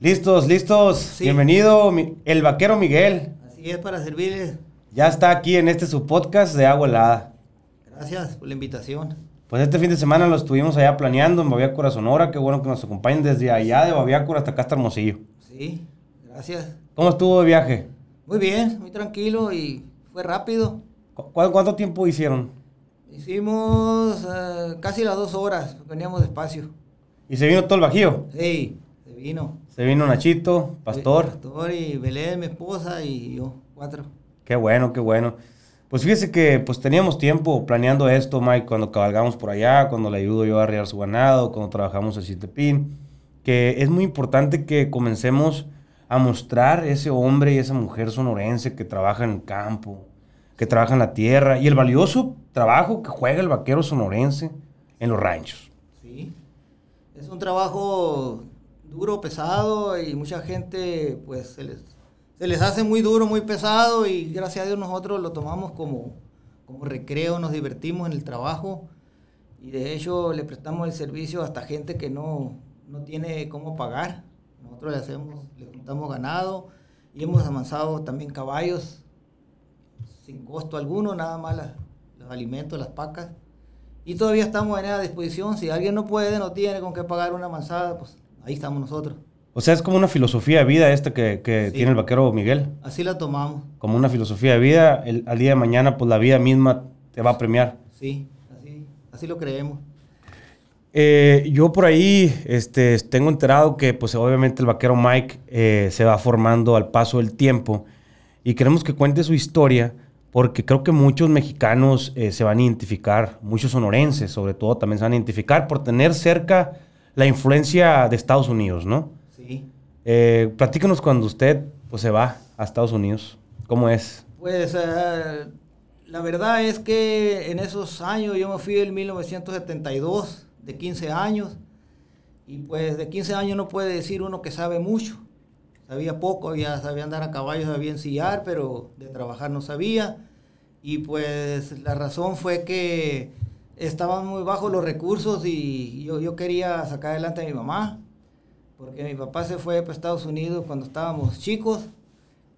Listos, listos. Bienvenido, el vaquero Miguel. Así es, para servirles. Ya está aquí en este su podcast de Agua Helada. Gracias por la invitación. Pues este fin de semana lo estuvimos allá planeando en Baviácora, Sonora. Qué bueno que nos acompañen desde allá de Baviácora hasta acá hasta Hermosillo. Sí, gracias. ¿Cómo estuvo el viaje? Muy bien, muy tranquilo y fue rápido. cuánto tiempo hicieron? Hicimos eh, casi las dos horas, veníamos despacio. ¿Y se vino todo el bajío? Sí, se vino. Se vino Nachito, Pastor. Pastor y Belén, mi esposa y yo, cuatro. Qué bueno, qué bueno. Pues fíjese que pues teníamos tiempo planeando esto, Mike, cuando cabalgamos por allá, cuando le ayudo yo a arriar su ganado, cuando trabajamos el Chitepín, que es muy importante que comencemos a mostrar ese hombre y esa mujer sonorense que trabaja en el campo, que trabaja en la tierra y el valioso trabajo que juega el vaquero sonorense en los ranchos. Sí, es un trabajo duro, pesado y mucha gente pues se les, se les hace muy duro, muy pesado y gracias a Dios nosotros lo tomamos como, como recreo, nos divertimos en el trabajo y de hecho le prestamos el servicio hasta gente que no, no tiene cómo pagar. Nosotros le hacemos, le juntamos ganado y hemos avanzado también caballos sin costo alguno, nada más los alimentos, las pacas. Y todavía estamos en esa disposición. Si alguien no puede, no tiene con qué pagar una manzada, pues ahí estamos nosotros. O sea, es como una filosofía de vida esta que, tiene el vaquero Miguel. Así la tomamos. Como una filosofía de vida. El, al día de mañana, pues la vida misma te va a premiar. Sí, así, así lo creemos. Eh, yo por ahí este, tengo enterado que, pues obviamente el vaquero Mike eh, se va formando al paso del tiempo y queremos que cuente su historia porque creo que muchos mexicanos eh, se van a identificar, muchos sonorenses sobre todo también se van a identificar por tener cerca la influencia de Estados Unidos, ¿no? Sí. Eh, platícanos cuando usted pues, se va a Estados Unidos, ¿cómo es? Pues eh, la verdad es que en esos años, yo me fui en 1972, de 15 años, y pues de 15 años no puede decir uno que sabe mucho sabía poco, ya sabía andar a caballo, sabía ensillar, pero de trabajar no sabía. Y pues la razón fue que estaban muy bajos los recursos y yo, yo quería sacar adelante a mi mamá, porque mi papá se fue para Estados Unidos cuando estábamos chicos.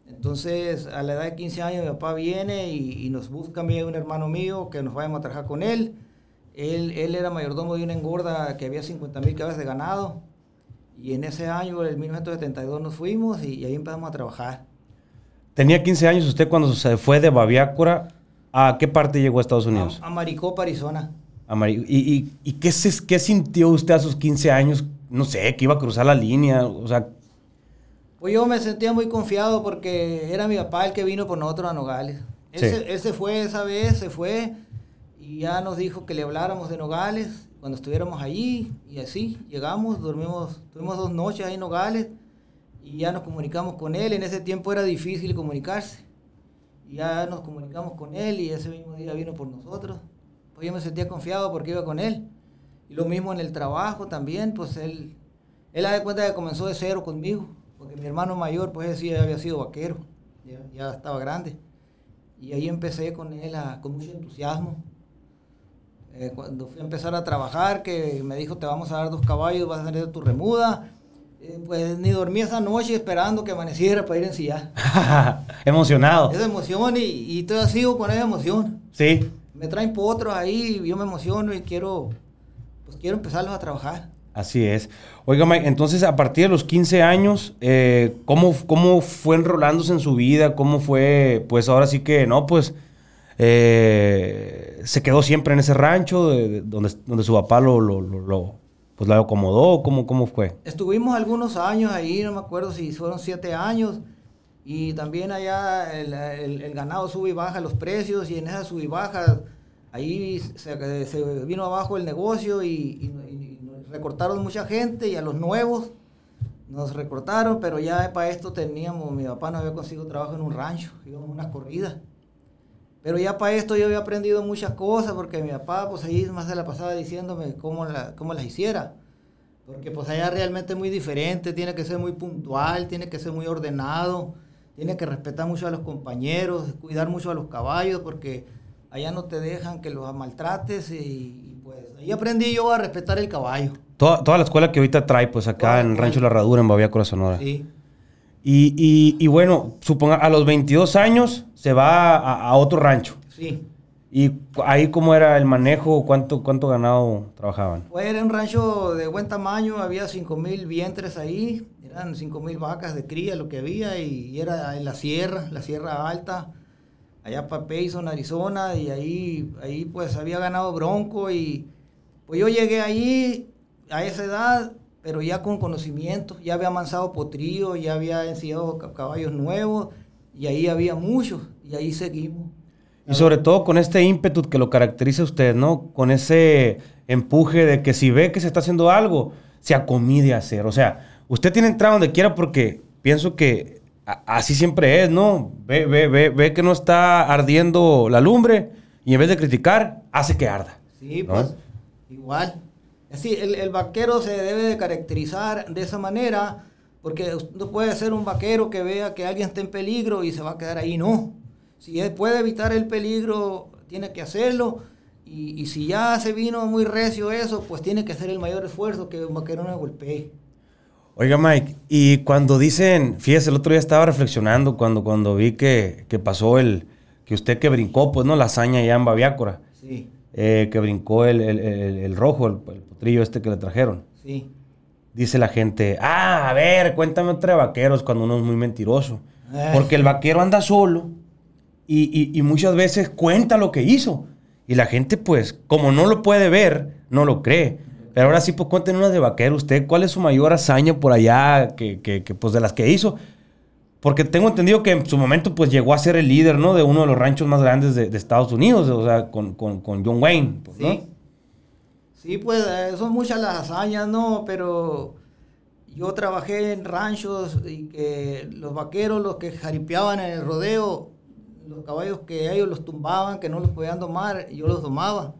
Entonces, a la edad de 15 años, mi papá viene y, nos busca a mí un hermano mío que nos vayamos a trabajar con él. Él, él era mayordomo de una engorda que había 50 mil cabezas de ganado. Y en ese año, en 1972, nos fuimos y, ahí empezamos a trabajar. Tenía 15 años usted cuando se fue de Baviácora. ¿A qué parte llegó a Estados Unidos? A, Maricopa, Arizona. ¿Y, y, qué, se, qué sintió usted a sus 15 años? No sé, que iba a cruzar la línea, o sea... Pues yo me sentía muy confiado porque era mi papá el que vino por nosotros a Nogales. Él, él se fue esa vez, se fue y ya nos dijo que le habláramos de Nogales cuando estuviéramos allí y así llegamos, dormimos, tuvimos dos noches ahí en Nogales y ya nos comunicamos con él. En ese tiempo era difícil comunicarse. Ya nos comunicamos con él y ese mismo día vino por nosotros. Pues yo me sentía confiado porque iba con él. Y lo mismo en el trabajo también, pues él, él da cuenta que comenzó de cero conmigo, porque mi hermano mayor, pues sí había sido vaquero, ya, estaba grande. Y ahí empecé con él con mucho entusiasmo eh, cuando fui a empezar a trabajar, que me dijo, te vamos a dar dos caballos, vas a de tu remuda. Eh, pues ni dormí esa noche esperando que amaneciera para ir a ensillar. Emocionado. Esa emoción y, y todavía sigo con esa emoción. Sí. Me traen potros ahí, yo me emociono y quiero, pues quiero empezarlos a trabajar. Así es. Oiga, Mike, entonces a partir de los 15 años, eh, ¿cómo, ¿cómo fue enrolándose en su vida? ¿Cómo fue, pues ahora sí que, no, pues eh, se quedó siempre en ese rancho donde, donde su papá lo, lo, lo, pues lo acomodó. ¿Cómo, ¿Cómo fue? Estuvimos algunos años ahí, no me acuerdo si fueron siete años. Y también allá el, el, ganado sube y baja los precios y en esa sube y baja ahí se, se vino abajo el negocio y, recortaron mucha gente y a los nuevos nos recortaron, pero ya para esto teníamos, mi papá no había conseguido trabajo en un rancho, íbamos unas corridas. Pero ya para esto yo había aprendido muchas cosas porque mi papá pues ahí más de la pasada diciéndome cómo, la, cómo las hiciera. Porque pues allá realmente es muy diferente, tiene que ser muy puntual, tiene que ser muy ordenado, tiene que respetar mucho a los compañeros, cuidar mucho a los caballos porque allá no te dejan que los maltrates y, pues ahí aprendí yo a respetar el caballo. Toda, la escuela que ahorita trae, pues acá en Rancho La Herradura, en Baviácora, Sonora. Sí. Y, y, bueno, suponga, a los 22 años se va a, otro rancho. Sí. ¿Y ahí cómo era el manejo? ¿Cuánto, cuánto ganado trabajaban? Pues era un rancho de buen tamaño, había 5 mil vientres ahí, eran 5 mil vacas de cría lo que había y, era en la sierra, la sierra alta, allá para Payson, Arizona, y ahí, ahí pues había ganado bronco y pues yo llegué ahí a esa edad pero ya con conocimiento, ya había avanzado potrillo, ya había enseñado caballos nuevos, y ahí había muchos, y ahí seguimos. Y sobre todo con este ímpetu que lo caracteriza a usted, ¿no? Con ese empuje de que si ve que se está haciendo algo, se acomide a hacer. O sea, usted tiene entrada donde quiera porque pienso que así siempre es, ¿no? Ve, ve, ve, ve que no está ardiendo la lumbre y en vez de criticar, hace que arda. Sí, pues igual. Así, el, vaquero se debe de caracterizar de esa manera, porque no puede ser un vaquero que vea que alguien está en peligro y se va a quedar ahí, no. Si él puede evitar el peligro, tiene que hacerlo. Y, si ya se vino muy recio eso, pues tiene que hacer el mayor esfuerzo que un vaquero no golpee. Oiga, Mike, y cuando dicen, fíjese, el otro día estaba reflexionando cuando, cuando vi que, pasó el, que usted que brincó, pues, ¿no? La hazaña ya en Baviácora. Sí. Eh, que brincó el, rojo, el, potrillo este que le trajeron. Sí. Dice la gente, ah, a ver, cuéntame otra de vaqueros cuando uno es muy mentiroso. Porque el vaquero anda solo y, muchas veces cuenta lo que hizo. Y la gente, pues, como no lo puede ver, no lo cree. Pero ahora sí, pues cuéntenos de vaquero usted. ¿Cuál es su mayor hazaña por allá que, que, que, pues, de las que hizo? Porque tengo entendido que en su momento pues llegó a ser el líder, ¿no? De uno de los ranchos más grandes de, Estados Unidos, o sea, con, John Wayne, pues, sí. Sí, pues eh, son muchas las hazañas, ¿no? Pero yo trabajé en ranchos y que los vaqueros, los que jaripeaban en el rodeo, los caballos que ellos los tumbaban, que no los podían domar, yo los domaba.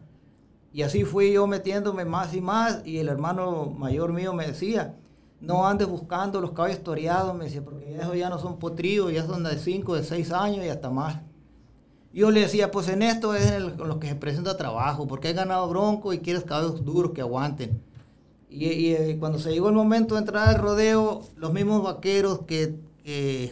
Y así fui yo metiéndome más y más y el hermano mayor mío me decía, no andes buscando los caballos toreados, me decía, porque esos ya no son potrillos, ya son de 5, de 6 años y hasta más. Yo le decía, pues en esto es en, lo que se presenta trabajo, porque he ganado bronco y quieres caballos duros que aguanten. Y, eh, cuando se llegó el momento de entrar al rodeo, los mismos vaqueros que,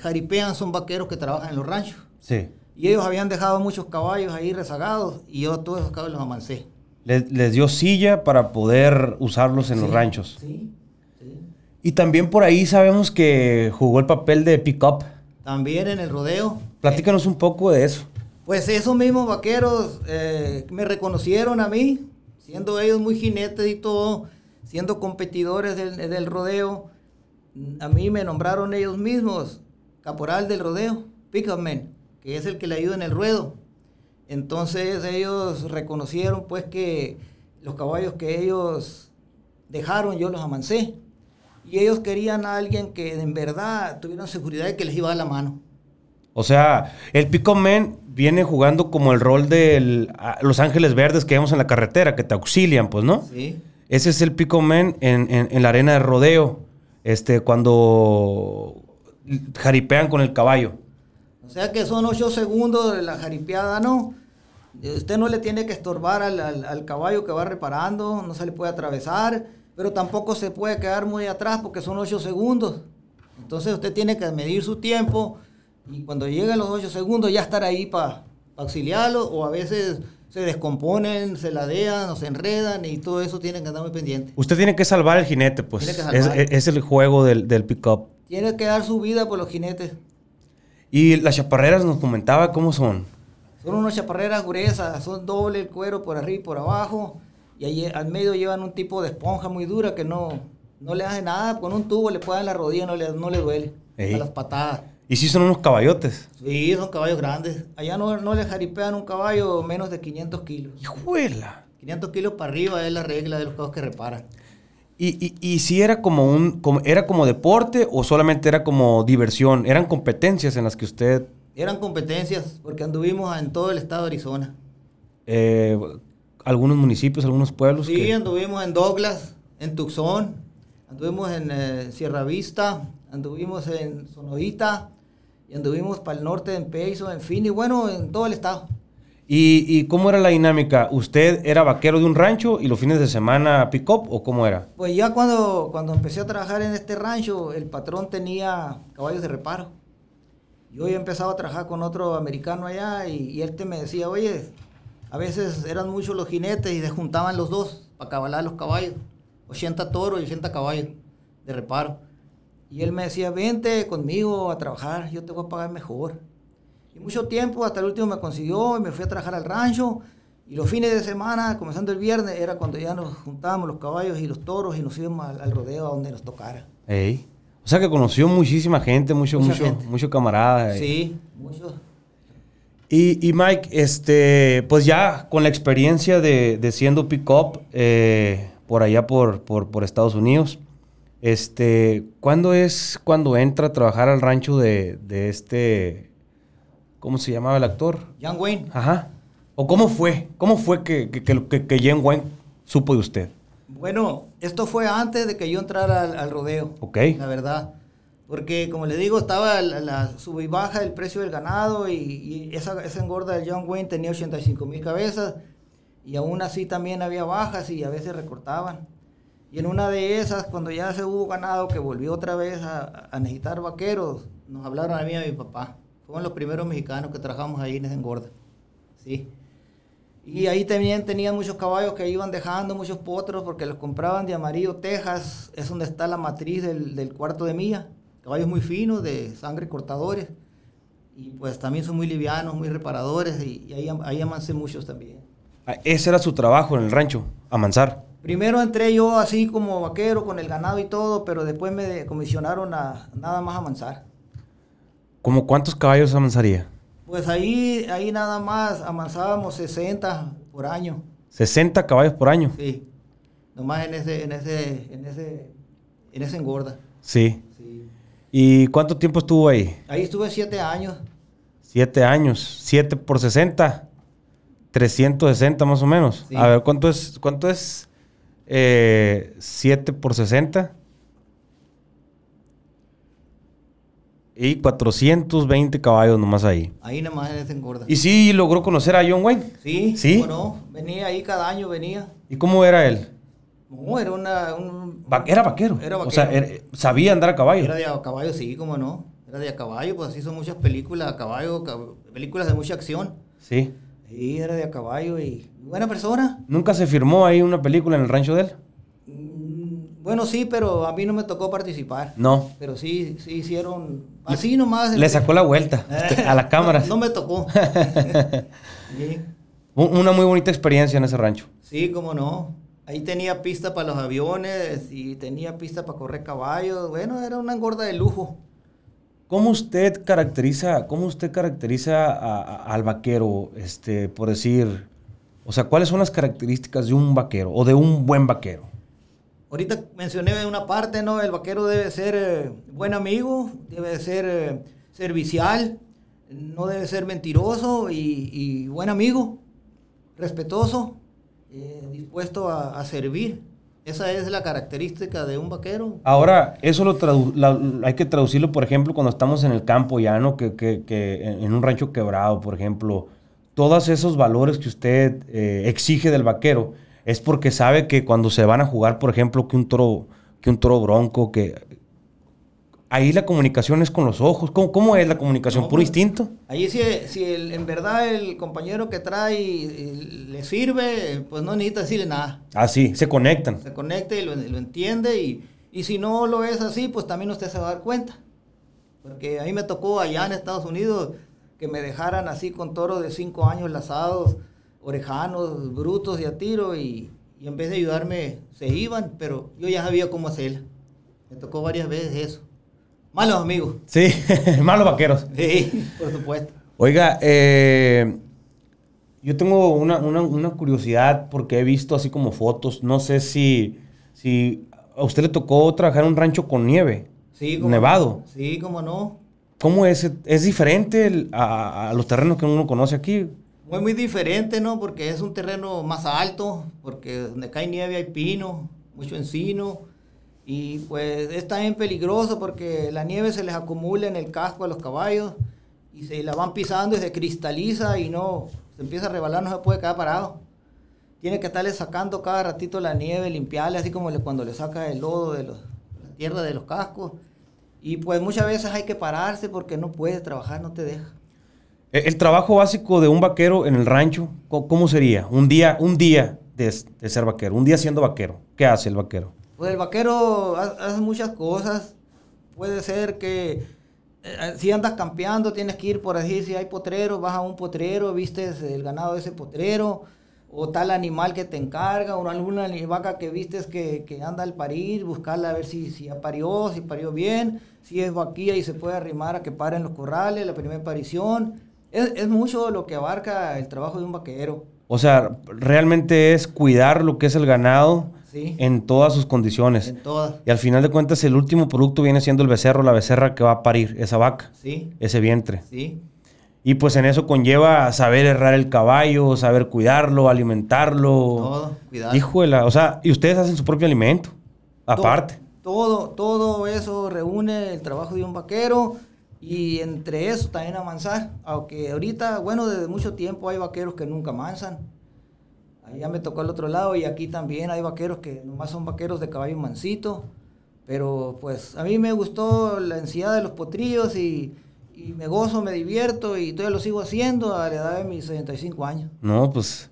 jaripean son vaqueros que trabajan en los ranchos. Sí. Y ellos habían dejado muchos caballos ahí rezagados y yo todos esos caballos los amancé. Les, les dio silla para poder usarlos en los ranchos. Sí. Y también por ahí sabemos que jugó el papel de pick-up. También en el rodeo. Platícanos un poco de eso. Pues esos mismos vaqueros eh, me reconocieron a mí, siendo ellos muy jinetes y todo, siendo competidores del, rodeo. A mí me nombraron ellos mismos caporal del rodeo, pick-up man, que es el que le ayuda en el ruedo. Entonces ellos reconocieron pues que los caballos que ellos dejaron yo los amancé. Y ellos querían a alguien que en verdad tuviera seguridad de que les iba a la mano. O sea, el Pico Man viene jugando como el rol de los ángeles verdes que vemos en la carretera, que te auxilian, pues, ¿no? Sí. Ese es el Pico Man en, la arena de rodeo, este, cuando jaripean con el caballo. O sea que son ocho segundos de la jaripeada, ¿no? Usted no le tiene que estorbar al, al caballo que va reparando, no se le puede atravesar pero tampoco se puede quedar muy atrás porque son 8 segundos. Entonces usted tiene que medir su tiempo y cuando lleguen los 8 segundos ya estar ahí para auxiliarlo o a veces se descomponen, se ladean o se enredan y todo eso tiene que andar muy pendiente. Usted tiene que salvar el jinete, pues. Es, el juego del, del pick-up. Tiene que dar su vida por los jinetes. Y las chaparreras nos comentaba cómo son. Son unas chaparreras gruesas, son doble el cuero por arriba y por abajo y ahí al medio llevan un tipo de esponja muy dura que no, no le hace nada, con un tubo le pueden la rodilla, no le, no le duele a las patadas. ¿Y si son unos caballotes? Sí, son caballos grandes. Allá no, no le jaripean un caballo menos de 500 kilos. ¡Hijuela! 500 kilos para arriba es la regla de los caballos que reparan. ¿Y, y, si era como un como, era como deporte o solamente era como diversión? ¿Eran competencias en las que usted...? Eran competencias porque anduvimos en todo el estado de Arizona. Eh, algunos municipios, algunos pueblos. Sí, anduvimos en Douglas, en Tucson, anduvimos en eh, Sierra Vista, anduvimos en Sonoita y anduvimos para el norte en Peiso, en fin, y bueno, en todo el estado. ¿Y, cómo era la dinámica? ¿Usted era vaquero de un rancho y los fines de semana pick-up o cómo era? Pues ya cuando, cuando empecé a trabajar en este rancho, el patrón tenía caballos de reparo. Yo ya empezaba a trabajar con otro americano allá y, él te me decía, oye, a veces eran muchos los jinetes y se juntaban los dos para cabalar los caballos. 80 toros y 80 caballos de reparo. Y él me decía, vente conmigo a trabajar, yo te voy a pagar mejor. Y mucho tiempo, hasta el último me consiguió y me fui a trabajar al rancho. Y los fines de semana, comenzando el viernes, era cuando ya nos juntábamos los caballos y los toros y nos íbamos al, rodeo a donde nos tocara. Ey. O sea que conoció muchísima gente, mucho, mucho, mucho camarada. Sí, muchos. Y, Mike, este, pues ya con la experiencia de, de siendo pick-up eh, por allá por, por, por Estados Unidos, este, ¿cuándo es cuando entra a trabajar al rancho de, este, ¿cómo se llamaba el actor? John Wayne. Ajá. ¿O cómo fue? ¿Cómo fue que, que, que, que John Wayne supo de usted? Bueno, esto fue antes de que yo entrara al, rodeo. Ok. La verdad. Porque, como le digo, estaba la, la sub y baja del precio del ganado y, esa, esa, engorda de John Wayne tenía 85 mil cabezas y aún así también había bajas y a veces recortaban. Y en una de esas, cuando ya se hubo ganado, que volvió otra vez a, necesitar vaqueros, nos hablaron a mí y a mi papá. Fueron los primeros mexicanos que trabajamos ahí en esa engorda. Sí. Y ahí también tenían muchos caballos que iban dejando, muchos potros, porque los compraban de Amarillo, Texas. Es donde está la matriz del, cuarto de milla. Caballos muy finos, de sangre cortadores. Y pues también son muy livianos, muy reparadores. Y, ahí, ahí amancé muchos también. Ah, ese era su trabajo en el rancho, amansar. Primero entré yo así como vaquero con el ganado y todo, pero después me comisionaron a nada más amansar. ¿Cómo cuántos caballos amansaría? Pues ahí, ahí nada más amansábamos 60 por año. 60 caballos por año. Sí. Nomás en ese, en ese, en ese, en ese engorda. Sí. ¿Y cuánto tiempo estuvo ahí? Ahí estuve siete años. Siete años. Siete por 60. 360 más o menos. A ver, ¿cuánto es, cuánto es 7 eh, por 60. Y 420 caballos nomás ahí. Ahí nomás se engorda. ¿Y sí logró conocer a John Wayne? Sí. ¿Sí? no, venía ahí cada año, venía. ¿Y cómo era él? No, era una... era vaquero. Era vaquero. O sea, sabía andar a caballo. Era de a caballo, sí, cómo no. Era de a caballo, pues así son muchas películas a caballo, películas de mucha acción. Sí. Sí, era de a caballo y buena persona. ¿Nunca se firmó ahí una película en el rancho de él? Mm, bueno, sí, pero a mí no me tocó participar. No. Pero sí, sí hicieron así nomás. Le sacó la vuelta este, a la cámara. No, me tocó. Una muy bonita experiencia en ese rancho. Sí, cómo no. Ahí tenía pista para los aviones y tenía pista para correr caballos. Bueno, era una engorda de lujo. ¿Cómo usted caracteriza, cómo usted caracteriza al vaquero, este, por decir, o sea, cuáles son las características de un vaquero o de un buen vaquero? Ahorita mencioné una parte, ¿no? El vaquero debe ser eh, buen amigo, debe ser eh, servicial, no debe ser mentiroso y, buen amigo, respetuoso, dispuesto a servir. Esa es la característica de un vaquero. Ahora, eso lo, hay que traducirlo, por ejemplo, cuando estamos en el campo llano, que en un rancho quebrado, por ejemplo. Todos esos valores que usted eh, exige del vaquero es porque sabe que cuando se van a jugar, por ejemplo, que un toro, que un toro bronco, que ahí la comunicación es con los ojos. ¿Cómo, cómo es la comunicación? ¿Puro pues, instinto? Ahí si, si en verdad el compañero que trae le sirve, pues no necesita decirle nada. Ah, sí, se conectan. Se conecta y lo, entiende y, y, si no lo es así, pues también usted se va a dar cuenta. Porque a mí me tocó allá en Estados Unidos que me dejaran así con toros de cinco años lazados, orejanos, brutos y a tiro y, y en vez de ayudarme se iban, pero yo ya sabía cómo hacerla. Me tocó varias veces eso. Malos amigos. Sí, malos vaqueros. Sí, por supuesto. Oiga, eh, yo tengo una, curiosidad porque he visto así como fotos. No sé si, si a usted le tocó trabajar en un rancho con nieve. Sí, como nevado. Sí, cómo no. ¿Cómo es? ¿Es diferente a, los terrenos que uno conoce aquí? Muy, muy diferente, ¿no? Porque es un terreno más alto, porque donde cae nieve hay pino, mucho encino. Y pues es también peligroso porque la nieve se les acumula en el casco a los caballos y se la van pisando y se cristaliza y no se empieza a rebalar, no se puede quedar parado. Tiene que estarle sacando cada ratito la nieve, limpiarle, así como cuando le saca el lodo de, la tierra de los cascos. Y pues muchas veces hay que pararse porque no puede trabajar, no te deja. El, trabajo básico de un vaquero en el rancho, ¿cómo sería? Un día, un día de, ser vaquero, un día siendo vaquero. ¿Qué hace el vaquero? Pues el vaquero hace muchas cosas. Puede ser que eh, si andas campeando, tienes que ir por así, si hay potrero, vas a un potrero, vistes el ganado de ese potrero, o tal animal que te encarga, o alguna vaca que vistes que, que anda al parir, buscarla a ver si, si ya parió, si parió bien, si es vaquilla y se puede arrimar a que paren los corrales, la primera aparición. Es, es mucho lo que abarca el trabajo de un vaquero. O sea, realmente es cuidar lo que es el ganado en todas sus condiciones. En todas. Y al final de cuentas, el último producto viene siendo el becerro, la becerra que va a parir, esa vaca. Sí. Ese vientre. Sí. Y pues en eso conlleva saber errar el caballo, saber cuidarlo, alimentarlo. Todo, cuidar. Híjole, o sea, y ustedes hacen su propio alimento, aparte. Todo, todo eso reúne el trabajo de un vaquero y entre eso también amansar. Aunque ahorita, bueno, desde mucho tiempo hay vaqueros que nunca mansan ya me tocó al otro lado y aquí también hay vaqueros que nomás son vaqueros de caballo mansito. Pero pues a mí me gustó la ansiedad de los potrillos y, me gozo, me divierto y todavía lo sigo haciendo a la edad de mis 65 años. No, pues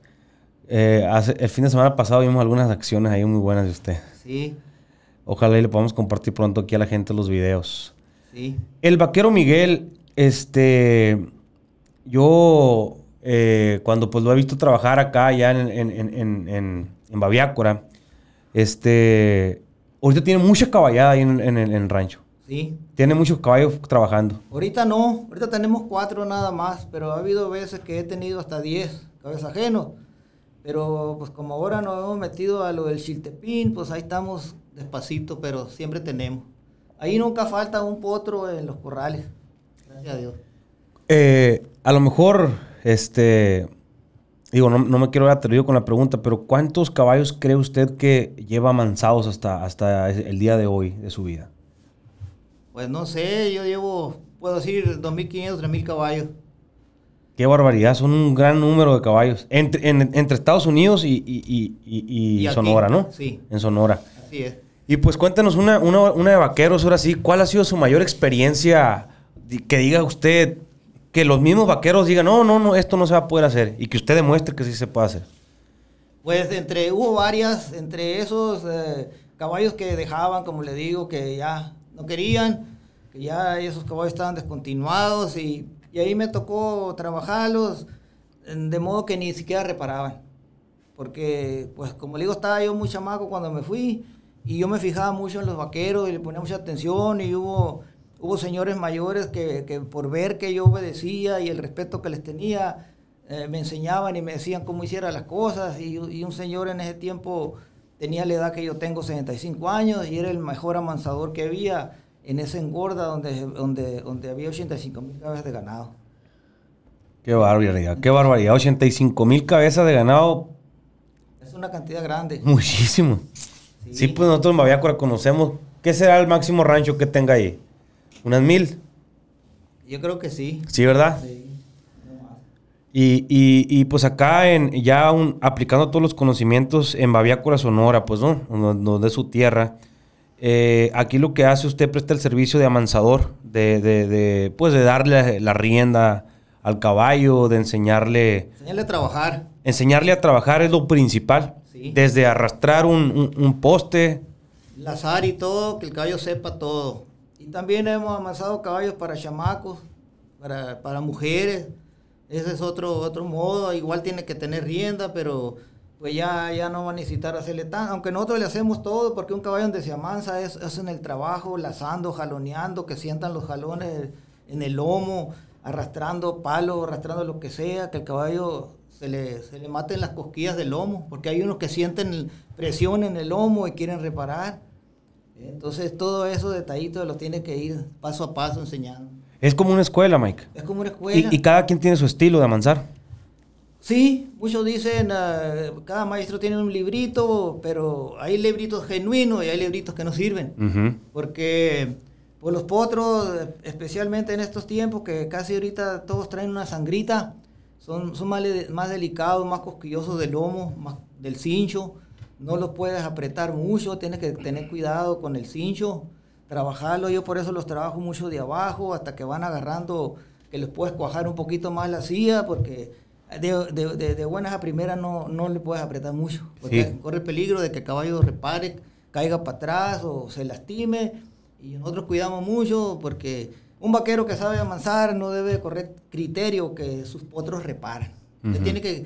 eh, el fin de semana pasado vimos algunas acciones ahí muy buenas de usted. Sí. Ojalá y le podamos compartir pronto aquí a la gente los videos. Sí. El vaquero Miguel, este, yo eh, cuando pues lo he visto trabajar acá ya en, en, en, en, Baviácora, este, ahorita tiene mucha caballada ahí en, el rancho. Sí. Tiene muchos caballos trabajando. Ahorita no, ahorita tenemos cuatro nada más, pero ha habido veces que he tenido hasta diez caballos ajenos. Pero pues como ahora nos hemos metido a lo del chiltepín, pues ahí estamos despacito, pero siempre tenemos. Ahí nunca falta un potro en los corrales. Gracias a Dios. Eh, a lo mejor este, digo, no, me quiero atrevido con la pregunta, pero ¿cuántos caballos cree usted que lleva mansados hasta, hasta el día de hoy de su vida? Pues no sé, yo llevo, puedo decir, 2.500, 3.000 caballos. Qué barbaridad, son un gran número de caballos. Entre, entre Estados Unidos y, y, Sonora, ¿no? Sí. En Sonora. Así es. Y pues cuéntenos una, una, una de vaqueros, ahora sí, ¿cuál ha sido su mayor experiencia que diga usted, que los mismos vaqueros digan, no, no, no, esto no se va a poder hacer. Y que usted demuestre que sí se puede hacer. Pues entre, hubo varias, entre esos eh, caballos que dejaban, como le digo, que ya no querían, que ya esos caballos estaban descontinuados y, y ahí me tocó trabajarlos de modo que ni siquiera reparaban. Porque, pues como le digo, estaba yo muy chamaco cuando me fui y yo me fijaba mucho en los vaqueros y le ponía mucha atención y hubo Hubo señores mayores que, que, por ver que yo obedecía y el respeto que les tenía, eh, me enseñaban y me decían cómo hiciera las cosas. Y, y, un señor en ese tiempo tenía la edad que yo tengo, 65 años, y era el mejor amansador que había en esa engorda donde, donde, donde había 85 mil cabezas de ganado. Qué barbaridad, qué barbaridad. 85 mil cabezas de ganado. Es una cantidad grande. Muchísimo. Sí, pues nosotros en Baviácora conocemos. ¿Qué será el máximo rancho que tenga ahí? ¿Unas mil? Yo creo que sí. Sí, ¿verdad? Sí. Y, y, pues acá en ya aplicando todos los conocimientos en Baviácora Sonora, pues no, no, de su tierra. Eh, aquí lo que hace usted presta el servicio de amansador, de, de, de, pues de darle la rienda al caballo, de enseñarle... Enseñarle a trabajar. Enseñarle a trabajar es lo principal. Sí. Desde arrastrar un, un, un poste. Lazar y todo, que el caballo sepa todo también hemos amasado caballos para chamacos, para, para mujeres. Ese es otro, otro modo. Igual tiene que tener rienda, pero pues ya, ya no va a necesitar hacerle tan. Aunque nosotros le hacemos todo, porque un caballo donde se amansa es, es en el trabajo, lazando, jaloneando, que sientan los jalones en el lomo, arrastrando palos, arrastrando lo que sea, que el caballo se le, se le maten las cosquillas del lomo, porque hay unos que sienten presión en el lomo y quieren reparar. Entonces todo eso detallito lo tiene que ir paso a paso enseñando. Es como una escuela, Mike. Es como una escuela. Y, cada quien tiene su estilo de amansar. Sí, muchos dicen, uh, cada maestro tiene un librito, pero hay libritos genuinos y hay libritos que no sirven. Porque pues los potros, especialmente en estos tiempos, que casi ahorita todos traen una sangrita, son, son más, más delicados, más cosquillosos del lomo, más del cincho. No los puedes apretar mucho, tienes que tener cuidado con el cincho, trabajarlo. Yo por eso los trabajo mucho de abajo hasta que van agarrando, que les puedes cuajar un poquito más la silla, porque de, de, de, buenas a primeras no, no le puedes apretar mucho, porque corre el peligro de que el caballo repare, caiga para atrás o se lastime. Y nosotros cuidamos mucho porque un vaquero que sabe amansar no debe correr criterio que sus potros reparan. Usted tiene que,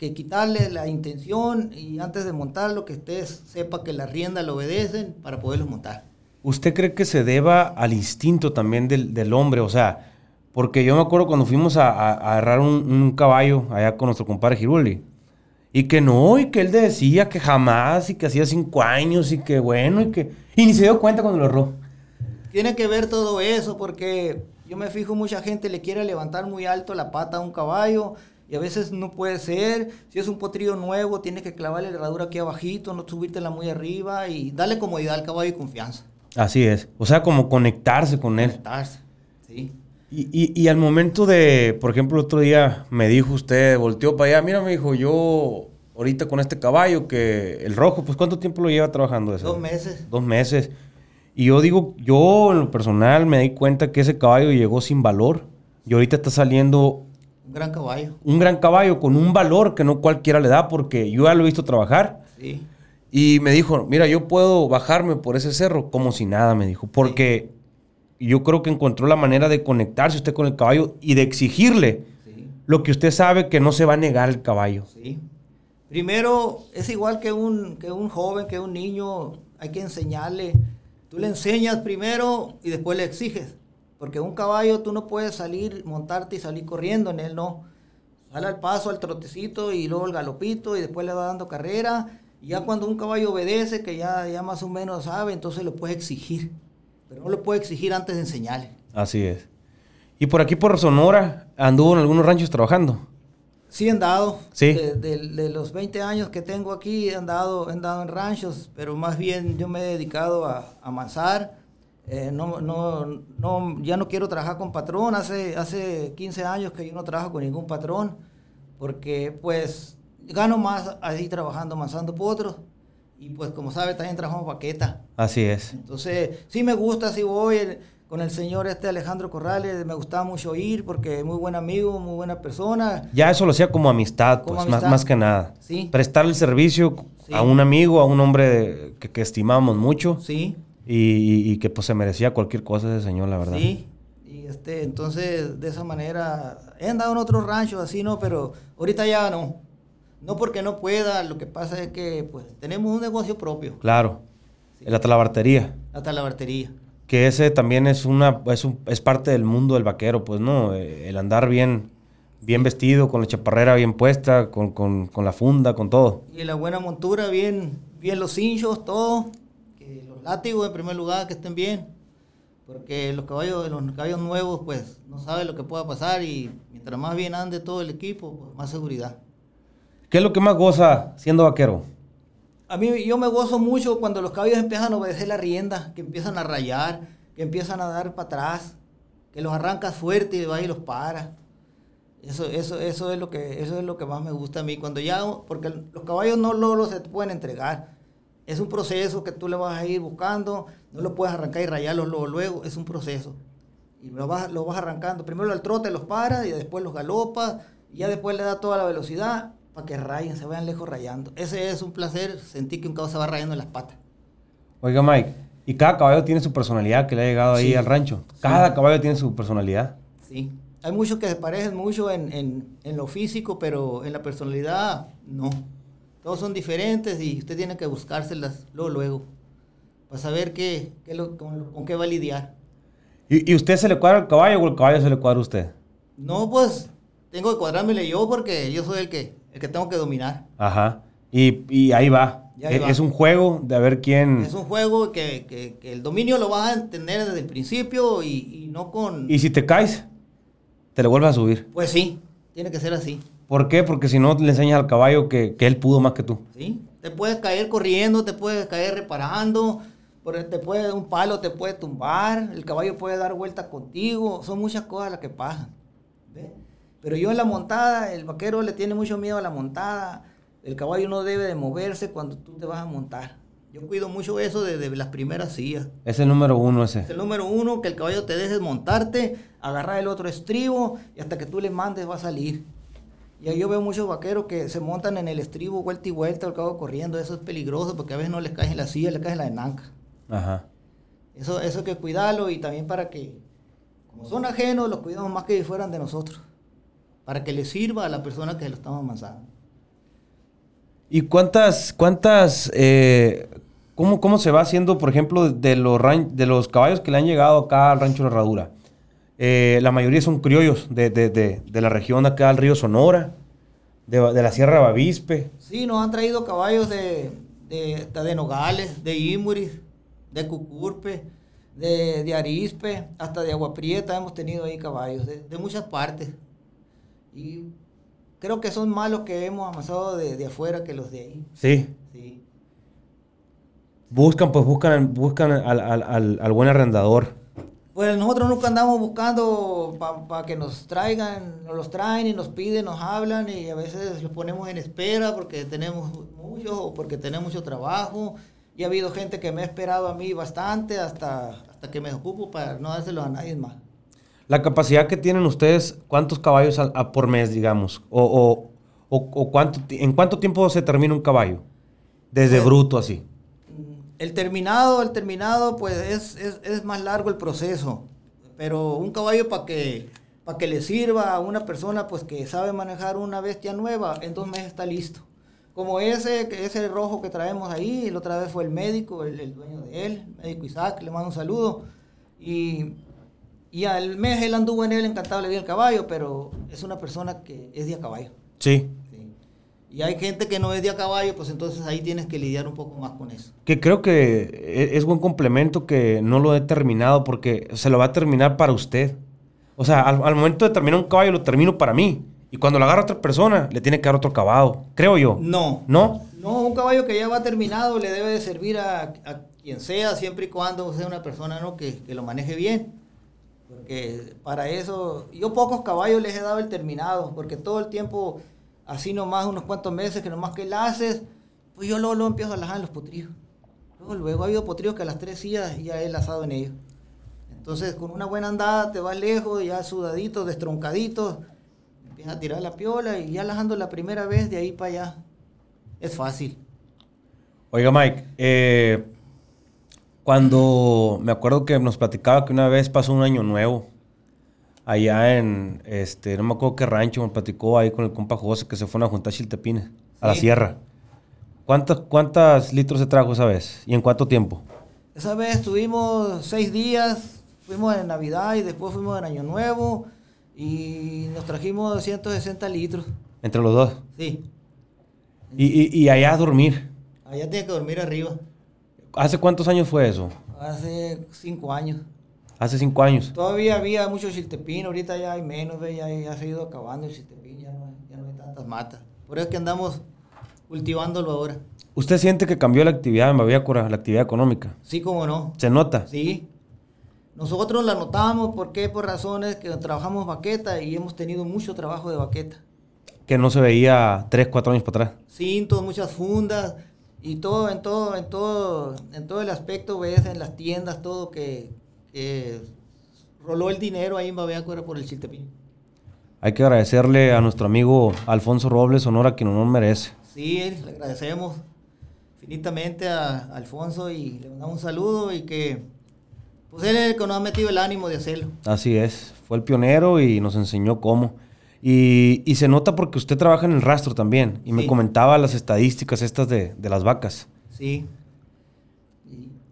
que, quitarle la intención y antes de montarlo que usted sepa que las riendas le obedecen para poderlos montar. ¿Usted cree que se deba al instinto también del, del hombre? O sea, porque yo me acuerdo cuando fuimos a, a, agarrar un, caballo allá con nuestro compadre Giruli. Y que no, y que él decía que jamás, y que hacía cinco años, y que bueno, y que... Y ni se dio cuenta cuando lo erró. Tiene que ver todo eso, porque yo me fijo, mucha gente le quiere levantar muy alto la pata a un caballo, y a veces no puede ser. Si es un potrillo nuevo, tiene que clavarle la herradura aquí abajito, no subírtela muy arriba, y darle comodidad al caballo y confianza. Así es. O sea, como conectarse con él. Conectarse, sí. Y, al momento de, por ejemplo, el otro día me dijo usted, volteó para allá, mira, me dijo, yo ahorita con este caballo, que el rojo, pues ¿cuánto tiempo lo lleva trabajando eso? Dos meses. Dos meses. Y yo digo, yo en lo personal me di cuenta que ese caballo llegó sin valor y ahorita está saliendo... Un gran caballo. Un gran caballo con un valor que no cualquiera le da porque yo ya lo he visto trabajar. Sí. Y me dijo, mira, yo puedo bajarme por ese cerro como si nada, me dijo, porque yo creo que encontró la manera de conectarse usted con el caballo y de exigirle lo que usted sabe que no se va a negar el caballo. Sí. Primero, es igual que un, que un joven, que un niño, hay que enseñarle. Tú le enseñas primero y después le exiges. Porque un caballo tú no puedes salir, montarte y salir corriendo, en él no. Sale al paso, al trotecito y luego el galopito y después le va dando carrera. Y ya cuando un caballo obedece, que ya, ya más o menos sabe, entonces lo puedes exigir pero no lo puede exigir antes de enseñarle. Así es. ¿Y por aquí, por Sonora, anduvo en algunos ranchos trabajando? Sí, he andado. Sí. De, los 20 años que tengo aquí, he andado, he andado en ranchos, pero más bien yo me he dedicado a, a eh, no, no, no, ya no quiero trabajar con patrón. Hace, hace 15 años que yo no trabajo con ningún patrón, porque pues gano más ahí trabajando amansando potros. Y pues como sabe, también trabajamos paqueta. Así es. Entonces, sí me gusta, sí voy con el señor este Alejandro Corrales, me gustaba mucho ir porque es muy buen amigo, muy buena persona. Ya eso lo hacía como amistad, pues, Más, más, que nada. Sí. Prestar el servicio a un amigo, a un hombre que, que estimamos mucho. Sí. Y, y, que pues se merecía cualquier cosa ese señor, la verdad. Sí. Y este, entonces, de esa manera, he andado en otros ranchos así, ¿no? Pero ahorita ya no. No porque no pueda, lo que pasa es que pues tenemos un negocio propio. Claro. La talabartería. La talabartería. Que ese también es una es, es parte del mundo del vaquero, pues no, eh, el andar bien bien vestido, con la chaparrera bien puesta, con, la funda, con todo. Y la buena montura, bien bien los cinchos, todo, los látigos en primer lugar que estén bien. Porque los caballos, los caballos nuevos, pues no saben lo que pueda pasar y mientras más bien ande todo el equipo, pues, más seguridad. ¿Qué es lo que más goza siendo vaquero? A mí yo me gozo mucho cuando los caballos empiezan a obedecer la rienda, que empiezan a rayar, que empiezan a dar para atrás, que los arrancas fuerte y vas y los para. Eso, eso, eso, es lo que, eso es lo que más me gusta a mí. Cuando ya, porque los caballos no lo, se pueden entregar. Es un proceso que tú le vas a ir buscando, no lo puedes arrancar y rayarlos luego, luego, es un proceso. Y lo vas, lo vas arrancando. Primero al trote los paras y después los galopas y ya después le da toda la velocidad para que rayen, se vayan lejos rayando. Ese es un placer, sentir que un caballo se va rayando en las patas. Oiga, Mike, y cada caballo tiene su personalidad que le ha llegado ahí al rancho. Cada caballo tiene su personalidad. Sí. Hay muchos que se parecen mucho en, en, en, lo físico, pero en la personalidad no. Todos son diferentes y usted tiene que buscárselas luego, luego, para saber qué, qué lo, con, qué va a lidiar. ¿Y, ¿Y, usted se le cuadra al caballo o el caballo se le cuadra a usted? No, pues tengo que cuadrármele yo porque yo soy el que el que tengo que dominar. Ajá. Y, ahí va. E, es, un juego de a ver quién. Es un juego que, el dominio lo vas a entender desde el principio y, no con. Y si te caes, te lo vuelves a subir. Pues sí, tiene que ser así. ¿Por qué? Porque si no le enseñas al caballo que, él pudo más que tú. Sí, te puedes caer corriendo, te puedes caer reparando, te puede, un palo te puede tumbar, el caballo puede dar vuelta contigo, son muchas cosas las que pasan. Pero yo en la montada, el vaquero le tiene mucho miedo a la montada. El caballo no debe de moverse cuando tú te vas a montar. Yo cuido mucho eso desde las primeras sillas. Es el número uno ese. Es el número uno, que el caballo te dejes montarte, agarrar el otro estribo y hasta que tú le mandes va a salir. Y ahí yo veo muchos vaqueros que se montan en el estribo vuelta y vuelta, al cabo corriendo. Eso es peligroso porque a veces no les cae en la silla, les cae en la enanca. Ajá. Eso, eso hay que cuidarlo y también para que, como son ajenos, los cuidamos más que si fueran de nosotros. Para que les sirva a la persona que lo estamos amasando. ¿Y cuántas, cuántas, eh, cómo, cómo se va haciendo, por ejemplo, de los, de los caballos que le han llegado acá al rancho de Herradura? Eh, la mayoría son criollos de, de, de, de, la región acá del río Sonora, de, la Sierra Bavispe. Sí, nos han traído caballos de, de, Nogales, de Imuris, de Cucurpe, de, Arispe, hasta de Agua Prieta hemos tenido ahí caballos, de, muchas partes. Y creo que son más los que hemos amasado de, de afuera que los de ahí. Sí. Sí. Buscan, pues buscan, buscan al, al, al, buen arrendador. Pues nosotros nunca andamos buscando para que nos traigan, nos los traen y nos piden, nos hablan y a veces los ponemos en espera porque tenemos mucho o porque tenemos mucho trabajo. Y ha habido gente que me ha esperado a mí bastante hasta, hasta que me ocupo para no dárselo a nadie más. La capacidad que tienen ustedes, ¿cuántos caballos a, por mes, digamos? O, o, o, cuánto, ¿En cuánto tiempo se termina un caballo? Desde pues, bruto así. El terminado, el terminado, pues es, es, es más largo el proceso. Pero un caballo para que, que le sirva a una persona pues que sabe manejar una bestia nueva, en dos meses está listo. Como ese, ese rojo que traemos ahí, la otra vez fue el médico, el, dueño de él, el médico Isaac, le mando un saludo. Y y al mes él anduvo en él, encantado le el caballo, pero es una persona que es de caballo. Sí. Y hay gente que no es de a caballo, pues entonces ahí tienes que lidiar un poco más con eso. Que creo que e, es buen complemento que no lo he terminado porque se lo va a terminar para usted. O sea, al, momento de terminar un caballo lo termino para mí. Y cuando lo agarra otra persona, le tiene que dar otro caballo. Creo yo. No. ¿No? No, un caballo que ya va terminado le debe de servir a, quien sea, siempre y cuando sea una persona ¿no? que, que lo maneje bien. Porque para eso, yo pocos caballos les he dado el terminado, porque todo el tiempo, así nomás unos cuantos meses, que nomás que la haces, pues yo luego, luego empiezo a lajar en los potrillos. Luego, luego ha habido potrillos que a las tres sillas ya he lazado en ellos. Entonces, con una buena andada te vas lejos, ya sudadito, destroncadito, empiezas a tirar la piola y ya lajando la primera vez de ahí para allá. Es fácil. Oiga, Mike, eh, cuando me acuerdo que nos platicaba que una vez pasó un año nuevo, allá en, este, no me acuerdo qué rancho, me platicó ahí con el compa José que se fueron a juntar chiltepines a la sierra. ¿Cuántos, ¿Cuántas litros se trajo esa vez? ¿Y en cuánto tiempo? Esa vez estuvimos seis días, fuimos en Navidad y después fuimos en Año Nuevo y nos trajimos 260 litros. ¿Entre los dos? Sí. ¿Y, y, y allá a dormir? Allá tiene que dormir arriba. ¿Hace cuántos años fue eso? Hace cinco años. Hace cinco años. Todavía había mucho chiltepín, ahorita ya hay menos, ya, ya se ha ido acabando el chiltepín, ya no, ya no hay tantas matas. Por eso es que andamos cultivándolo ahora. ¿Usted siente que cambió la actividad en Baviácora, la actividad económica? Sí, cómo no. ¿Se nota? Sí. Nosotros la notamos, ¿por qué? Por razones que trabajamos baqueta y hemos tenido mucho trabajo de baqueta. Que no se veía tres, cuatro años para atrás. Cintos, muchas fundas, y todo, en todo, en todo, en todo el aspecto ves en las tiendas todo que, roló el dinero ahí en Babeacuera por el Chiltepín. Hay que agradecerle a nuestro amigo Alfonso Robles Honora quien no merece. Sí, le agradecemos infinitamente a Alfonso y le mandamos un saludo y que pues él es el que nos ha metido el ánimo de hacerlo. Así es, fue el pionero y nos enseñó cómo. Y, y, se nota porque usted trabaja en el rastro también. Y me comentaba las estadísticas estas de, de las vacas. Sí.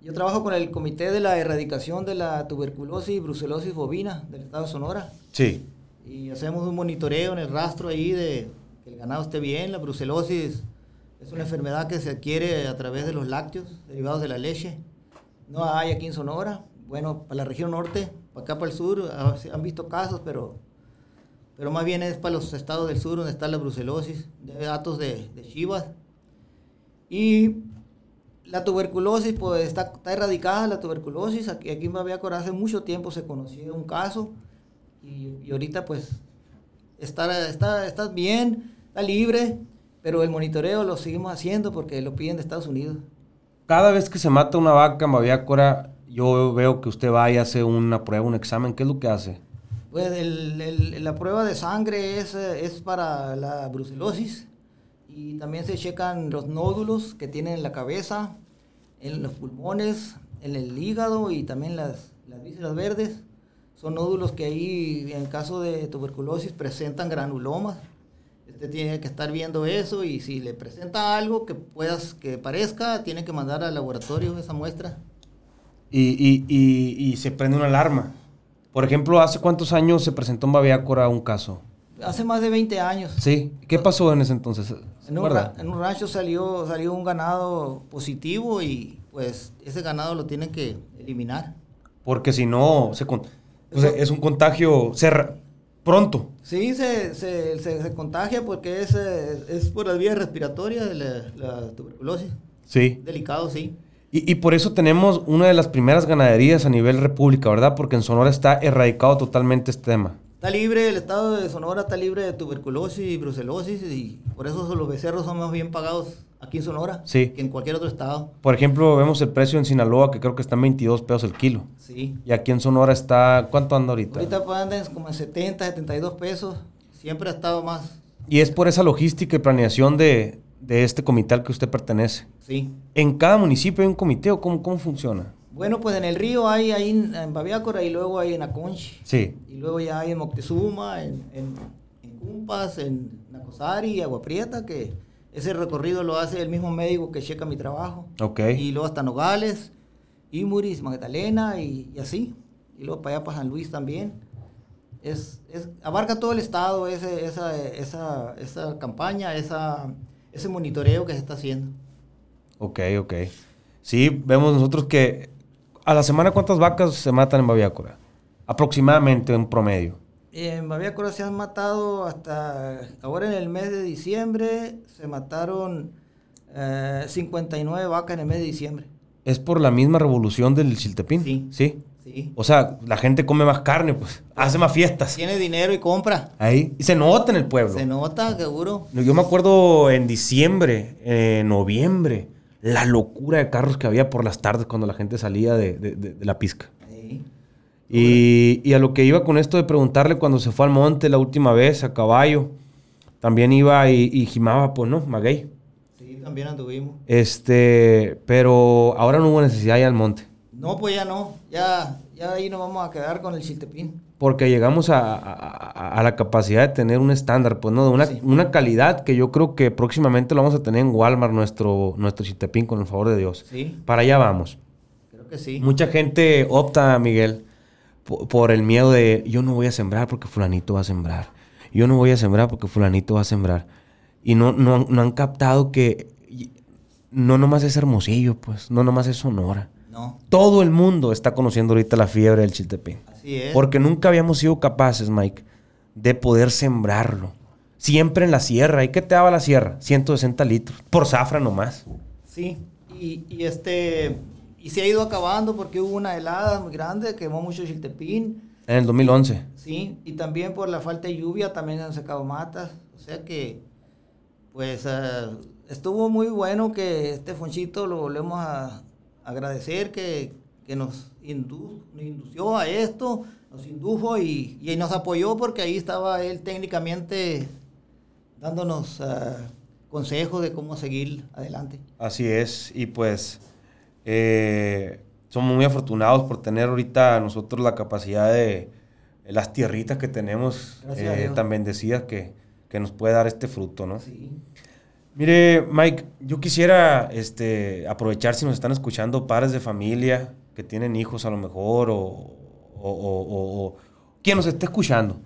Yo trabajo con el Comité de la Erradicación de la Tuberculosis y Brucelosis Bovina del Estado de Sonora. Sí. Y hacemos un monitoreo en el rastro ahí de que el ganado esté bien. La brucelosis es una enfermedad que se adquiere a través de los lácteos derivados de la leche. No hay aquí en Sonora. Bueno, para la región norte, para acá para el sur, han visto casos, pero pero más bien es para los estados del sur donde está la brucelosis, de datos de, de Chivas. Y la tuberculosis, pues está, está, erradicada la tuberculosis. Aquí, aquí en Baviácora hace mucho tiempo se conocía un caso y, y, ahorita pues está, está, está bien, está libre, pero el monitoreo lo seguimos haciendo porque lo piden de Estados Unidos. Cada vez que se mata una vaca en Baviácora, yo veo que usted va y hace una prueba, un examen. ¿Qué es lo que hace? Pues la prueba de sangre es, es para la brucelosis y también se checan los nódulos que tiene en la cabeza, en los pulmones, en el hígado y también las, las vísceras verdes. Son nódulos que ahí, en caso de tuberculosis, presentan granulomas. Usted tiene que estar viendo eso y si le presenta algo que puedas que parezca, tiene que mandar al laboratorio esa muestra. Y, y, y, y se prende una alarma. Por ejemplo, ¿hace cuántos años se presentó en Baviácora un caso? Hace más de 20 años. Sí. ¿Qué pasó en ese entonces? En un, en un, rancho salió, salió un ganado positivo y pues ese ganado lo tienen que eliminar. Porque si no, se es un contagio pronto. Sí, se, se, se, contagia porque es, es, por las vías respiratorias de la, tuberculosis. Sí. Delicado, sí. Y, y, por eso tenemos una de las primeras ganaderías a nivel república, ¿verdad? Porque en Sonora está erradicado totalmente este tema. Está libre, el estado de Sonora está libre de tuberculosis y brucelosis y por eso los becerros son más bien pagados aquí en Sonora sí. que en cualquier otro estado. Por ejemplo, vemos el precio en Sinaloa que creo que está en 22 pesos el kilo. Sí. Y aquí en Sonora está, ¿cuánto anda ahorita? Ahorita pues andan como en 70, 72 pesos. Siempre ha estado más. Y es por esa logística y planeación de, de este comité al que usted pertenece. Sí. ¿En cada municipio hay un comité o cómo, cómo funciona? Bueno, pues en el río hay ahí en, Baviácora y luego hay en Aconchi. Sí. Y luego ya hay en Moctezuma, en, en, en Cumpas, en Nacosari, Agua Prieta, que ese recorrido lo hace el mismo médico que checa mi trabajo. Ok. Y luego hasta Nogales, Imuris, Magdalena y, y así. Y luego para allá para San Luis también. Es, es, abarca todo el estado ese, esa, esa, esa campaña, esa, ese monitoreo que se está haciendo. Ok, ok. Sí, vemos nosotros que a la semana, ¿cuántas vacas se matan en Baviácora? Aproximadamente en promedio. En Baviácora se han matado hasta ahora en el mes de diciembre, se mataron 59 eh, vacas en el mes de diciembre. ¿Es por la misma revolución del Chiltepín? Sí. ¿Sí? Sí. O sea, la gente come más carne, pues. Hace más fiestas. Tiene dinero y compra. Ahí. Y se nota en el pueblo. Se nota, seguro. Yo me acuerdo en diciembre, en noviembre la locura de carros que había por las tardes cuando la gente salía de, la pizca. Y, a lo que iba con esto de preguntarle cuando se fue al monte la última vez a caballo, también iba y, y gimaba, pues, ¿no? Maguey. Sí, también anduvimos. Este, pero ahora no hubo necesidad de ir al monte. No, pues ya no. Ya, ya ahí nos vamos a quedar con el chiltepín porque llegamos a, la capacidad de tener un estándar, pues, ¿no? De una, una, calidad que yo creo que próximamente lo vamos a tener en Walmart, nuestro, nuestro chitepín, con el favor de Dios. Sí. Para allá vamos. Creo que sí. Mucha gente opta, Miguel, por, el miedo de yo no voy a sembrar porque fulanito va a sembrar. Yo no voy a sembrar porque fulanito va a sembrar. Y no, no, no han captado que no nomás es Hermosillo, pues, no nomás es Sonora. No. Todo el mundo está conociendo ahorita la fiebre del chiltepín. Porque nunca habíamos sido capaces, Mike, de poder sembrarlo. Siempre en la sierra. ¿Y qué te daba la sierra? 160 litros. Por zafra nomás. Sí. Y, este... Y se ha ido acabando porque hubo una helada muy grande, quemó mucho chiltepín. En el 2011. Sí, y también por la falta de lluvia también han secado matas. O sea que, pues, eh, estuvo muy bueno que este Fonchito lo volvemos a agradecer, que, que nos, indució a esto, nos indujo y, nos apoyó porque ahí estaba él técnicamente dándonos ah, consejos de cómo seguir adelante. Así es, y pues eh, somos muy afortunados por tener ahorita nosotros la capacidad de las tierritas que tenemos eh, tan bendecidas que, que, nos puede dar este fruto, ¿no? Sí. Mire, Mike, yo quisiera este, aprovechar si nos están escuchando padres de familia que tienen hijos a lo mejor o, o, o, quien nos esté escuchando.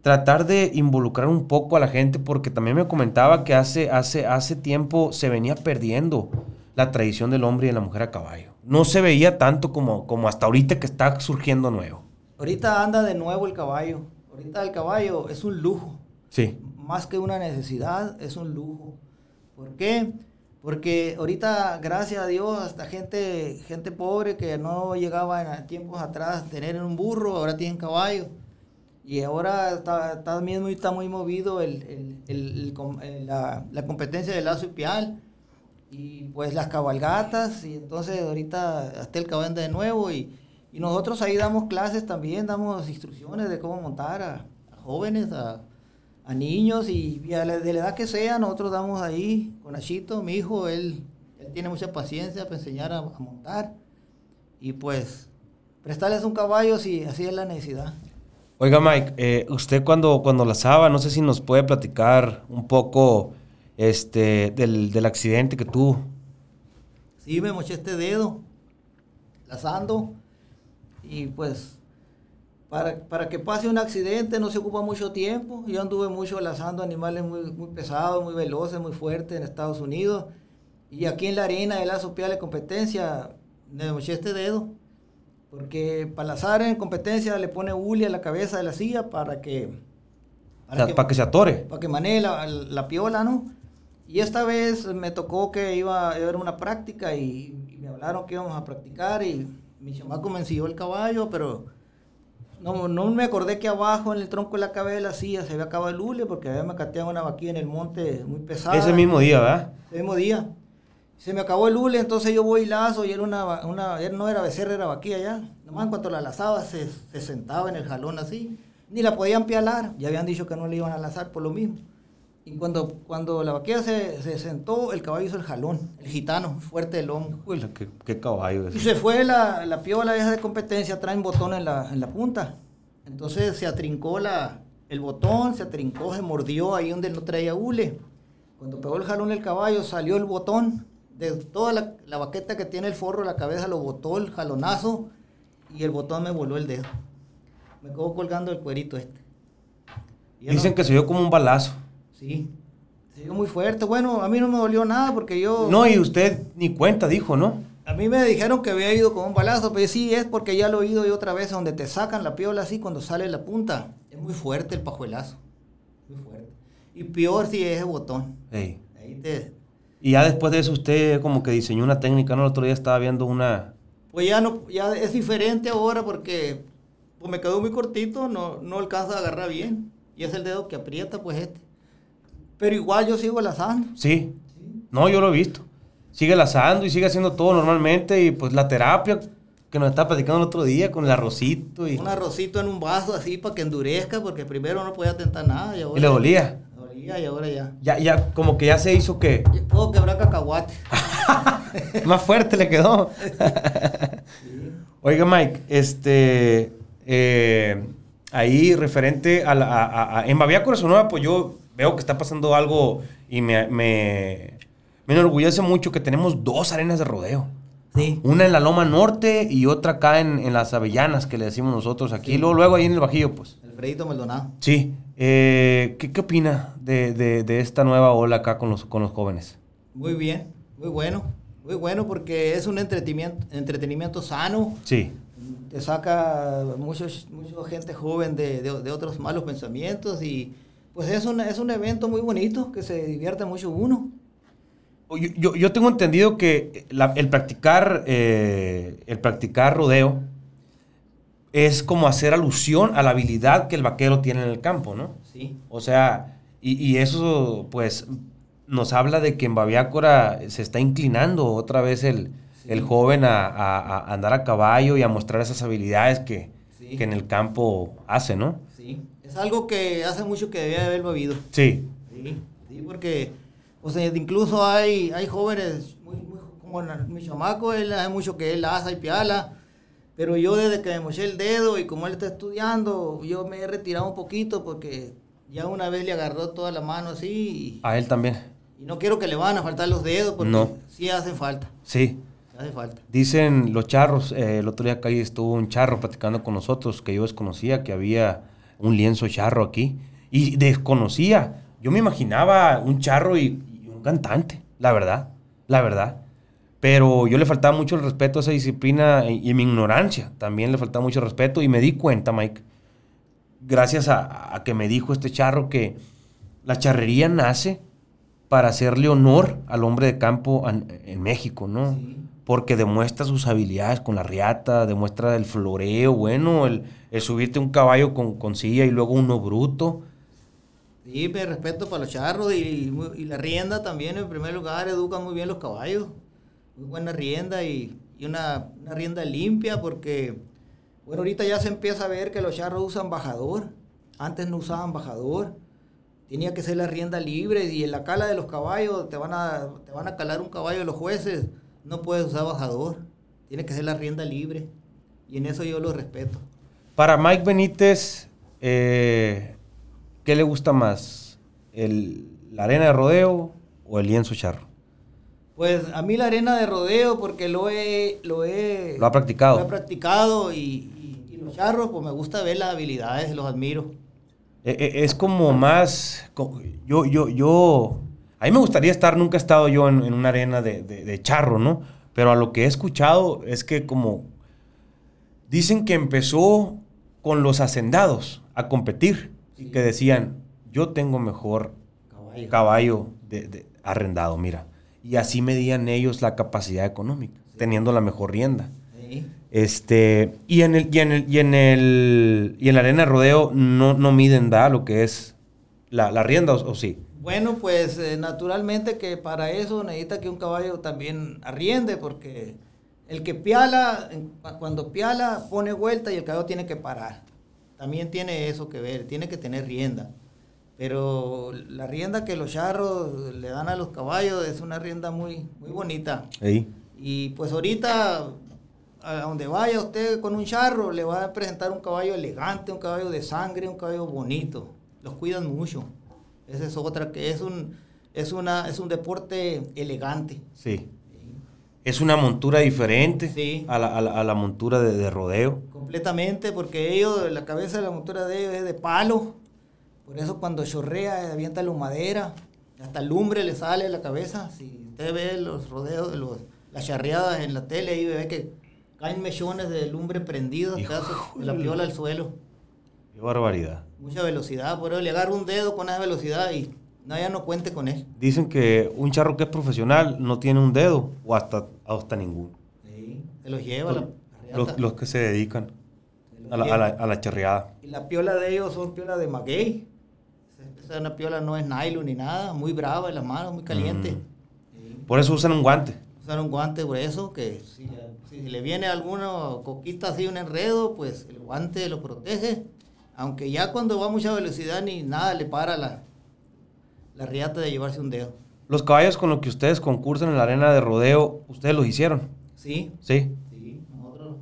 Tratar de involucrar un poco a la gente porque también me comentaba que hace, hace, hace tiempo se venía perdiendo la tradición del hombre y de la mujer a caballo. No se veía tanto como, como hasta ahorita que está surgiendo nuevo. Ahorita anda de nuevo el caballo. Ahorita el caballo es un lujo. Sí. Más que una necesidad, es un lujo. ¿Por qué? Porque ahorita, gracias a Dios, hasta gente, gente pobre que no llegaba en tiempos atrás a tener un burro, ahora tienen caballo. Y ahora está, muy, está muy movido el, la, la, competencia de lazo y pial. Y pues las cabalgatas. Y entonces ahorita hasta el caballo de nuevo. Y, y, nosotros ahí damos clases también, damos instrucciones de cómo montar a, jóvenes, a, a, niños. Y, a la, de la edad que sea, nosotros damos ahí con Achito, mi hijo, él, él tiene mucha paciencia para enseñar a, a montar. Y pues prestarles un caballo si así es la necesidad. Oiga, Mike, eh, usted cuando, cuando lazaba, no sé si nos puede platicar un poco este, del, del accidente que tuvo. Sí, me moché este dedo, lazando, y pues para, para, que pase un accidente no se ocupa mucho tiempo. Yo anduve mucho lazando animales muy, muy pesados, muy veloces, muy fuertes en Estados Unidos. Y aquí en la arena de lazo pial de competencia me moché este dedo porque Palazar en competencia le pone hule a la cabeza de la silla para que... Para, que, se atore. Para que maneje la, piola, ¿no? Y esta vez me tocó que iba a haber una práctica y, me hablaron que íbamos a practicar y mi chamaco me ensilló el caballo, pero no, no me acordé que abajo en el tronco de la cabeza de la silla se había acabado el hule porque había me cateado una vaquilla en el monte muy pesada. Ese mismo día, ¿verdad? Ese mismo día. Se me acabó el hule, entonces yo voy y lazo y era una, una no era becerra, era vaquilla ya. Nomás en cuanto la lazaba se, se, sentaba en el jalón así. Ni la podían pialar, ya habían dicho que no le iban a lazar por lo mismo. Y cuando, cuando la vaquilla se, se sentó, el caballo hizo el jalón, el gitano, fuerte del hombro. Uy, qué, qué caballo es. Y se fue la, la piola esa de competencia, traen botón en la, en la punta. Entonces se atrincó la, el botón, se atrincó, se mordió ahí donde no traía hule. Cuando pegó el jalón el caballo, salió el botón de toda la, la, baqueta que tiene el forro, la cabeza lo botó el jalonazo y el botón me voló el dedo. Me quedó colgando el cuerito este. Dicen que se dio como un balazo. Sí, se dio muy fuerte. Bueno, a mí no me dolió nada porque yo... No, y usted ni cuenta dijo, ¿no? A mí me dijeron que había ido con un balazo, pero sí es porque ya lo he oído y otra vez donde te sacan la piola así cuando sale la punta. Es muy fuerte el pajuelazo. Muy fuerte. Y peor si es el botón. Ahí te, y ya después de eso usted como que diseñó una técnica, ¿no? El otro día estaba viendo una... Pues ya no, ya es diferente ahora porque pues me quedó muy cortito, no, no alcanza a agarrar bien. Y es el dedo que aprieta, pues este. Pero igual yo sigo lazando. Sí. No, yo lo he visto. Sigue lazando y sigue haciendo todo normalmente y pues la terapia que nos estaba platicando el otro día con el arrocito y... Un arrocito en un vaso así para que endurezca porque primero no podía tentar nada y ahora... Y le dolía y ahora ya. Ya, ya, como que ya se hizo que. Puedo quebrar cacahuate. Más fuerte le quedó. Oiga, Mike, este. Eh, ahí referente a, la, a, a en Bavia Corazón Nueva, pues yo veo que está pasando algo y me, me, me enorgullece mucho que tenemos dos arenas de rodeo. Sí. Una en la Loma Norte y otra acá en, en las Avellanas, que le decimos nosotros aquí. Luego, luego ahí en el Bajillo, pues. El Fredito Maldonado. Sí. Eh, ¿qué, ¿qué, opina de, de, de, esta nueva ola acá con los, con los jóvenes? Muy bien, muy bueno. Muy bueno porque es un entretenimiento, entretenimiento sano. Sí. Te saca mucha gente joven de, de, otros malos pensamientos y pues es un, es un evento muy bonito que se divierte mucho uno. Yo, yo, tengo entendido que el, practicar, eh, el practicar rodeo es como hacer alusión a la habilidad que el vaquero tiene en el campo, ¿no? Sí. O sea, y, eso pues nos habla de que en Baviácora se está inclinando otra vez el, joven a, andar a caballo y a mostrar esas habilidades que, en el campo hace, ¿no? Sí, es algo que hace mucho que debía haber vivido. Sí. Sí, sí porque o sea, incluso hay, hay jóvenes, muy, muy, como mi chamaco, él hace mucho que él asa y piala, pero yo desde que me moché el dedo y como él está estudiando, yo me he retirado un poquito porque ya una vez le agarró toda la mano así. a él también. Y no quiero que le van a faltar los dedos porque no. sí hacen falta. Sí. Hace falta. Dicen los charros, eh, el otro día acá estuvo un charro platicando con nosotros que yo desconocía que había un lienzo charro aquí y desconocía. Yo me imaginaba un charro y, cantante, la verdad, la verdad. Pero yo le faltaba mucho el respeto a esa disciplina y, mi ignorancia también le faltaba mucho respeto y me di cuenta, Mike, gracias a, que me dijo este charro que la charrería nace para hacerle honor al hombre de campo en, México, ¿no? Porque demuestra sus habilidades con la riata, demuestra el floreo, bueno, el, subirte un caballo con, con silla y luego uno bruto. Sí, me respeto para los charros y, la rienda también, en primer lugar, educa muy bien los caballos. Muy buena rienda y, una, una, rienda limpia porque, bueno, ahorita ya se empieza a ver que los charros usan bajador. Antes no usaban bajador. Tenía que ser la rienda libre y en la cala de los caballos te van a, te van a calar un caballo los jueces. No puedes usar bajador. Tiene que ser la rienda libre. Y en eso yo lo respeto. Para Mike Benítez, eh, ¿qué le gusta más? El, ¿La arena de rodeo o el lienzo charro? Pues a mí la arena de rodeo porque lo he... Lo, he, ¿Lo ha practicado. Lo he practicado y, y los charros pues me gusta ver las habilidades, los admiro. Eh, eh, es como más, yo, yo, yo, a mí me gustaría estar, nunca he estado yo en, una arena de, charro, ¿no? Pero a lo que he escuchado es que como dicen que empezó con los hacendados a competir y que decían, yo tengo mejor caballo, de, arrendado, mira. Y así medían ellos la capacidad económica, teniendo la mejor rienda. Este, y en el, y en el, y en el, y en la arena de rodeo no, no miden da lo que es la, la rienda o, sí. Bueno, pues eh, naturalmente que para eso necesita que un caballo también arriende, porque el que piala, cuando piala, pone vuelta y el caballo tiene que parar. También tiene eso que ver, tiene que tener rienda. Pero la rienda que los charros le dan a los caballos es una rienda muy, muy bonita. Y pues ahorita a donde vaya usted con un charro, le va a presentar un caballo elegante, un caballo de sangre, un caballo bonito. Los cuidan mucho. Esa es otra que es un, es una, es un deporte elegante. Sí. Es una montura diferente a, la, a, la, montura de, rodeo. Completamente, porque ellos, la cabeza de la montura de ellos es de palo. Por eso cuando chorrea, avienta la madera. Hasta lumbre le sale la cabeza. Si usted ve los rodeos, los, las charreadas en la tele, ahí ve que Caen mechones de lumbre prendidos, la piola al suelo. Qué barbaridad. Mucha velocidad, por eso le agarra un dedo con esa velocidad y no, ya no cuente con él. Dicen que un charro que es profesional no tiene un dedo o hasta, hasta ninguno. Sí, se los lleva la, los, los, que se dedican a la, a, la, charreada. Y la piola de ellos son piola de maguey. Esa una piola no es nylon ni nada, muy brava en las manos, muy caliente. Mm. Por eso usan un guante. Usan un guante grueso que si si le viene alguna coquita así, un enredo, pues el guante lo protege. Aunque ya cuando va a mucha velocidad ni nada le para la, la riata de llevarse un dedo. Los caballos con los que ustedes concursan en la arena de rodeo, ¿ustedes los hicieron? Sí. Sí. Sí, nosotros.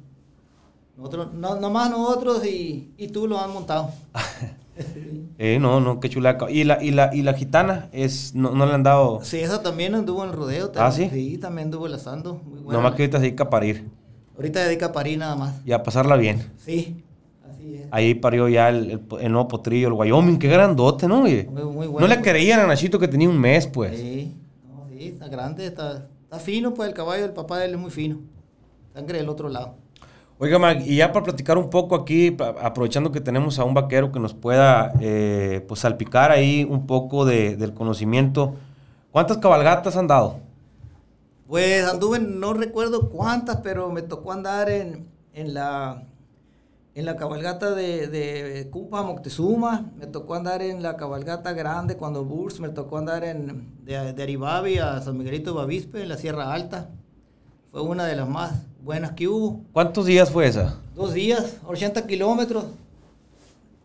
Nosotros, no, nomás nosotros y, y tú lo han montado. eh, no, no, qué chulaca. ¿Y la, y la, y la gitana? Es, no, ¿No le han dado...? Sí, esa también anduvo en el rodeo. ¿Ah, sí? Sí, también anduvo lazando. Muy buena. Nomás que ahorita se dedica a parir. Ahorita dedica a parir nada más. Y a pasarla bien. Sí. Ahí parió ya el, el, nuevo potrillo, el Wyoming. Qué grandote, ¿no? Muy, muy bueno. No le creían a Nachito que tenía un mes, pues. Sí, no, sí, está grande, está, está fino, pues el caballo del papá de él es muy fino. Sangre del otro lado. Oiga, y ya para platicar un poco aquí, aprovechando que tenemos a un vaquero que nos pueda eh, pues salpicar ahí un poco de, del conocimiento, ¿cuántas cabalgatas han dado? Pues anduve, no recuerdo cuántas, pero me tocó andar en, en la en la cabalgata de, de Cupa Moctezuma, me tocó andar en la cabalgata grande cuando Burs, me tocó andar en, de, de Aribabi a San Miguelito de Bavispe, en la Sierra Alta. Fue una de las más buenas que hubo. ¿Cuántos días fue esa? Dos días, 80 kilómetros.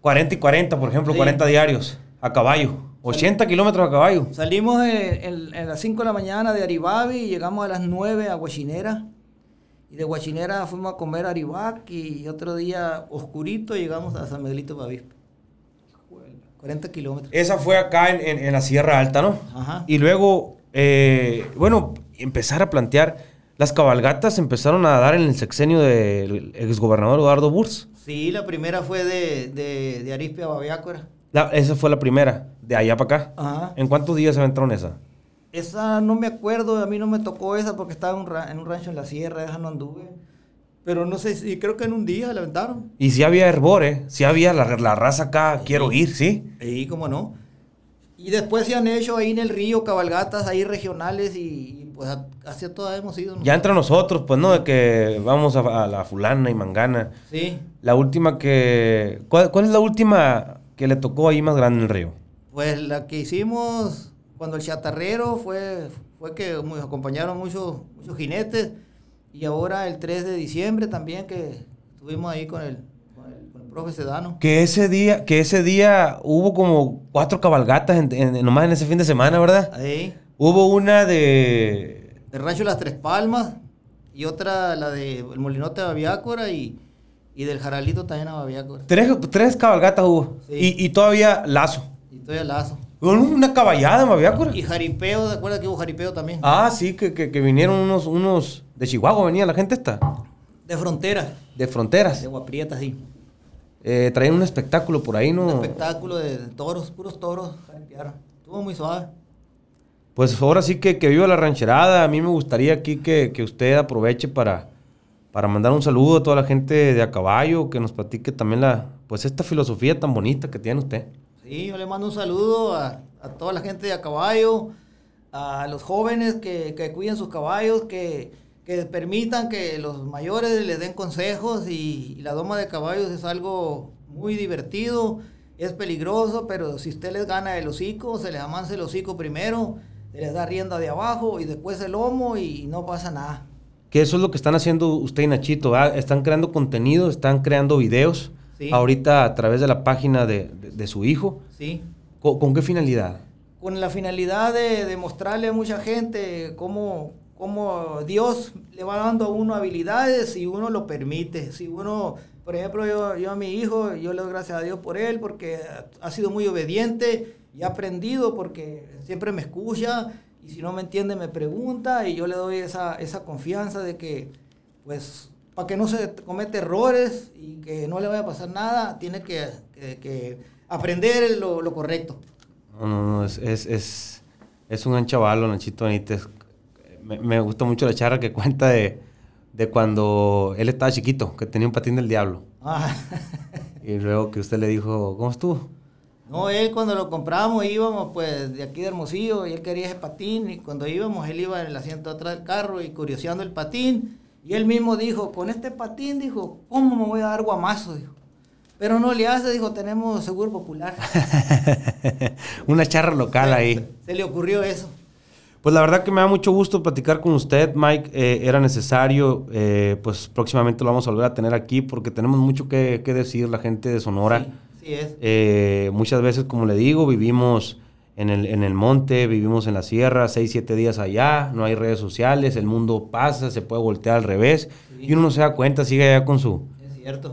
40 y 40, por ejemplo, 40 diarios a caballo. 80 kilómetros a caballo. Salimos en, las 5 de la mañana de Aribabi y llegamos a las 9 a Huachinera. Y de Huachinera fuimos a comer a Aribac y otro día oscurito llegamos a San Miguelito Bavispe. 40 kilómetros. Esa fue acá en, la Sierra Alta, ¿no? Ajá. Y luego, eh, bueno, empezar a plantear las cabalgatas empezaron a dar en el sexenio del exgobernador Eduardo Burs. Sí, la primera fue de, de, de a Babiácora. esa fue la primera, de allá para acá. Ajá. ¿En cuántos días se aventaron esa? Esa no me acuerdo, a mí no me tocó esa porque estaba en un, rancho en la sierra, esa no anduve. Pero no sé si, creo que en un día la aventaron. Y si había hervor, ¿eh? Si había la, raza acá, quiero ir, ¿sí? Sí, cómo no. Y después se han hecho ahí en el río cabalgatas ahí regionales y, pues hacia todas hemos ido. Ya entre nosotros, pues, ¿no? De que vamos a, la fulana y mangana. Sí. La última que... ¿cuál, es la última que le tocó ahí más grande en el río? Pues la que hicimos cuando el chatarrero fue, fue que nos acompañaron muchos, muchos jinetes. Y ahora el 3 de diciembre también que estuvimos ahí con el, con el, profe Sedano. Que ese día, que ese día hubo como cuatro cabalgatas en, nomás en ese fin de semana, ¿verdad? Ahí. Hubo una de... De Rancho Las Tres Palmas y otra la de el Molinote de Babiácora y, y del Jaralito también a Babiácora. Tres, tres cabalgatas hubo. Y, y, todavía lazo. Y todavía lazo. Una caballada en Babiácora. Y jaripeo, ¿te acuerdas que hubo jaripeo también? Ah, sí, que, que, que vinieron unos, unos... De Chihuahua venía la gente esta. De fronteras. De fronteras. De Guaprieta, sí. Eh, traían un espectáculo por ahí, ¿no? Un espectáculo de toros, puros toros. Estuvo muy suave. Pues ahora sí que, que viva la rancherada. A mí me gustaría aquí que, que, usted aproveche para, para mandar un saludo a toda la gente de a caballo, que nos platique también la, pues esta filosofía tan bonita que tiene usted. Sí, yo le mando un saludo a, a toda la gente de a caballo, a los jóvenes que, que cuiden sus caballos, que, que permitan que los mayores les den consejos y, la doma de caballos es algo muy divertido, es peligroso, pero si usted les gana el hocico, se les amansa el hocico primero, se les da rienda de abajo y después el lomo y no pasa nada. Que eso es lo que están haciendo usted y Nachito, están creando contenido, están creando videos ahorita a través de la página de, su hijo. Sí. ¿Con, qué finalidad? Con la finalidad de, de mostrarle a mucha gente cómo, cómo Dios le va dando a uno habilidades si uno lo permite. Si uno, por ejemplo, yo, yo a mi hijo, yo le doy gracias a Dios por él porque ha sido muy obediente y ha aprendido porque siempre me escucha y si no me entiende me pregunta y yo le doy esa, esa confianza de que, pues, para que no se cometa errores y que no le vaya a pasar nada, tiene que, que, aprender lo, lo, correcto. No, no, no, es, es, es, es un gran chavalo, Nachito Benítez me, me gustó mucho la charla que cuenta de, de, cuando él estaba chiquito, que tenía un patín del diablo. Ah. y luego que usted le dijo, ¿cómo estuvo? No, él cuando lo compramos íbamos pues de aquí de Hermosillo y él quería ese patín y cuando íbamos él iba en el asiento atrás del carro y curioseando el patín y él mismo dijo, con este patín, dijo, ¿cómo me voy a dar guamazo? Dijo. Pero no le hace, dijo, tenemos seguro popular. Una charra local ahí. se le ocurrió eso. Pues la verdad que me da mucho gusto platicar con usted, Mike. Eh, era necesario, eh, pues próximamente lo vamos a volver a tener aquí porque tenemos mucho que, decir la gente de Sonora. Sí, sí es. Eh, muchas veces, como le digo, vivimos en el, en el monte, vivimos en la sierra, seis, siete días allá, no hay redes sociales, el mundo pasa, se puede voltear al revés y uno no se da cuenta, sigue allá con su...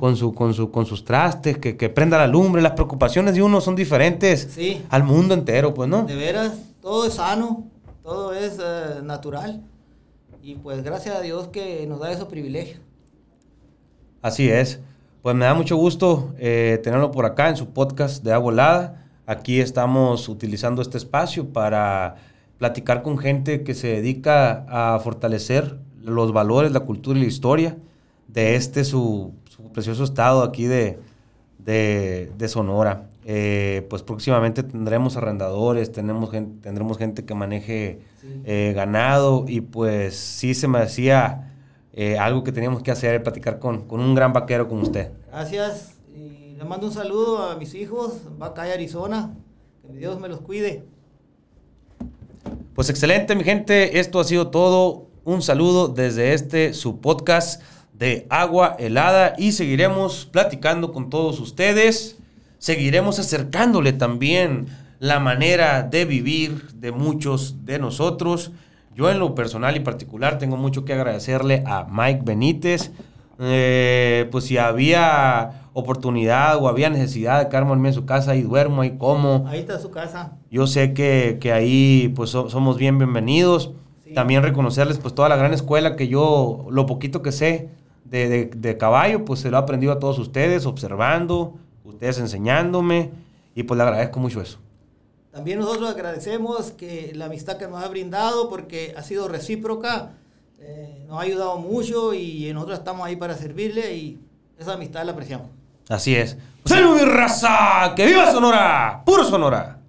Con, su, con, su, con sus trastes, que, que prenda la lumbre, las preocupaciones de uno son diferentes al mundo entero, pues, ¿no? De veras, todo es sano, todo es eh, natural. Y pues gracias a Dios que nos da esos privilegios. Así es. Pues me da mucho gusto eh, tenerlo por acá en su podcast de Agua Helada. Aquí estamos utilizando este espacio para platicar con gente que se dedica a fortalecer los valores, la cultura y la historia de este su, precioso estado aquí de, de Sonora. Eh, pues próximamente tendremos arrendadores, tenemos gente, tendremos gente que maneje eh, ganado y pues sí se me hacía eh, algo que teníamos que hacer, platicar con, con, un gran vaquero como usted. Gracias y le mando un saludo a mis hijos, Vaca y Arizona, que Dios me los cuide. Pues excelente mi gente, esto ha sido todo, un saludo desde este su podcast de agua helada y seguiremos platicando con todos ustedes seguiremos acercándole también la manera de vivir de muchos de nosotros. Yo en lo personal y particular tengo mucho que agradecerle a Mike Benítez. Eh, pues si había oportunidad o había necesidad de quedarme en su casa y duermo y como. Ahí está su casa. Yo sé que, ahí pues somos bien bienvenidos. También reconocerles pues toda la gran escuela que yo, lo poquito que sé de, de, de caballo, pues se lo he aprendido a todos ustedes, observando, ustedes enseñándome y pues le agradezco mucho eso. También nosotros agradecemos que la amistad que nos ha brindado porque ha sido recíproca, eh, nos ha ayudado mucho y nosotros estamos ahí para servirle y esa amistad la apreciamos. Así es. ¡Salud, mi raza! ¡Que viva Sonora! ¡Puro Sonora!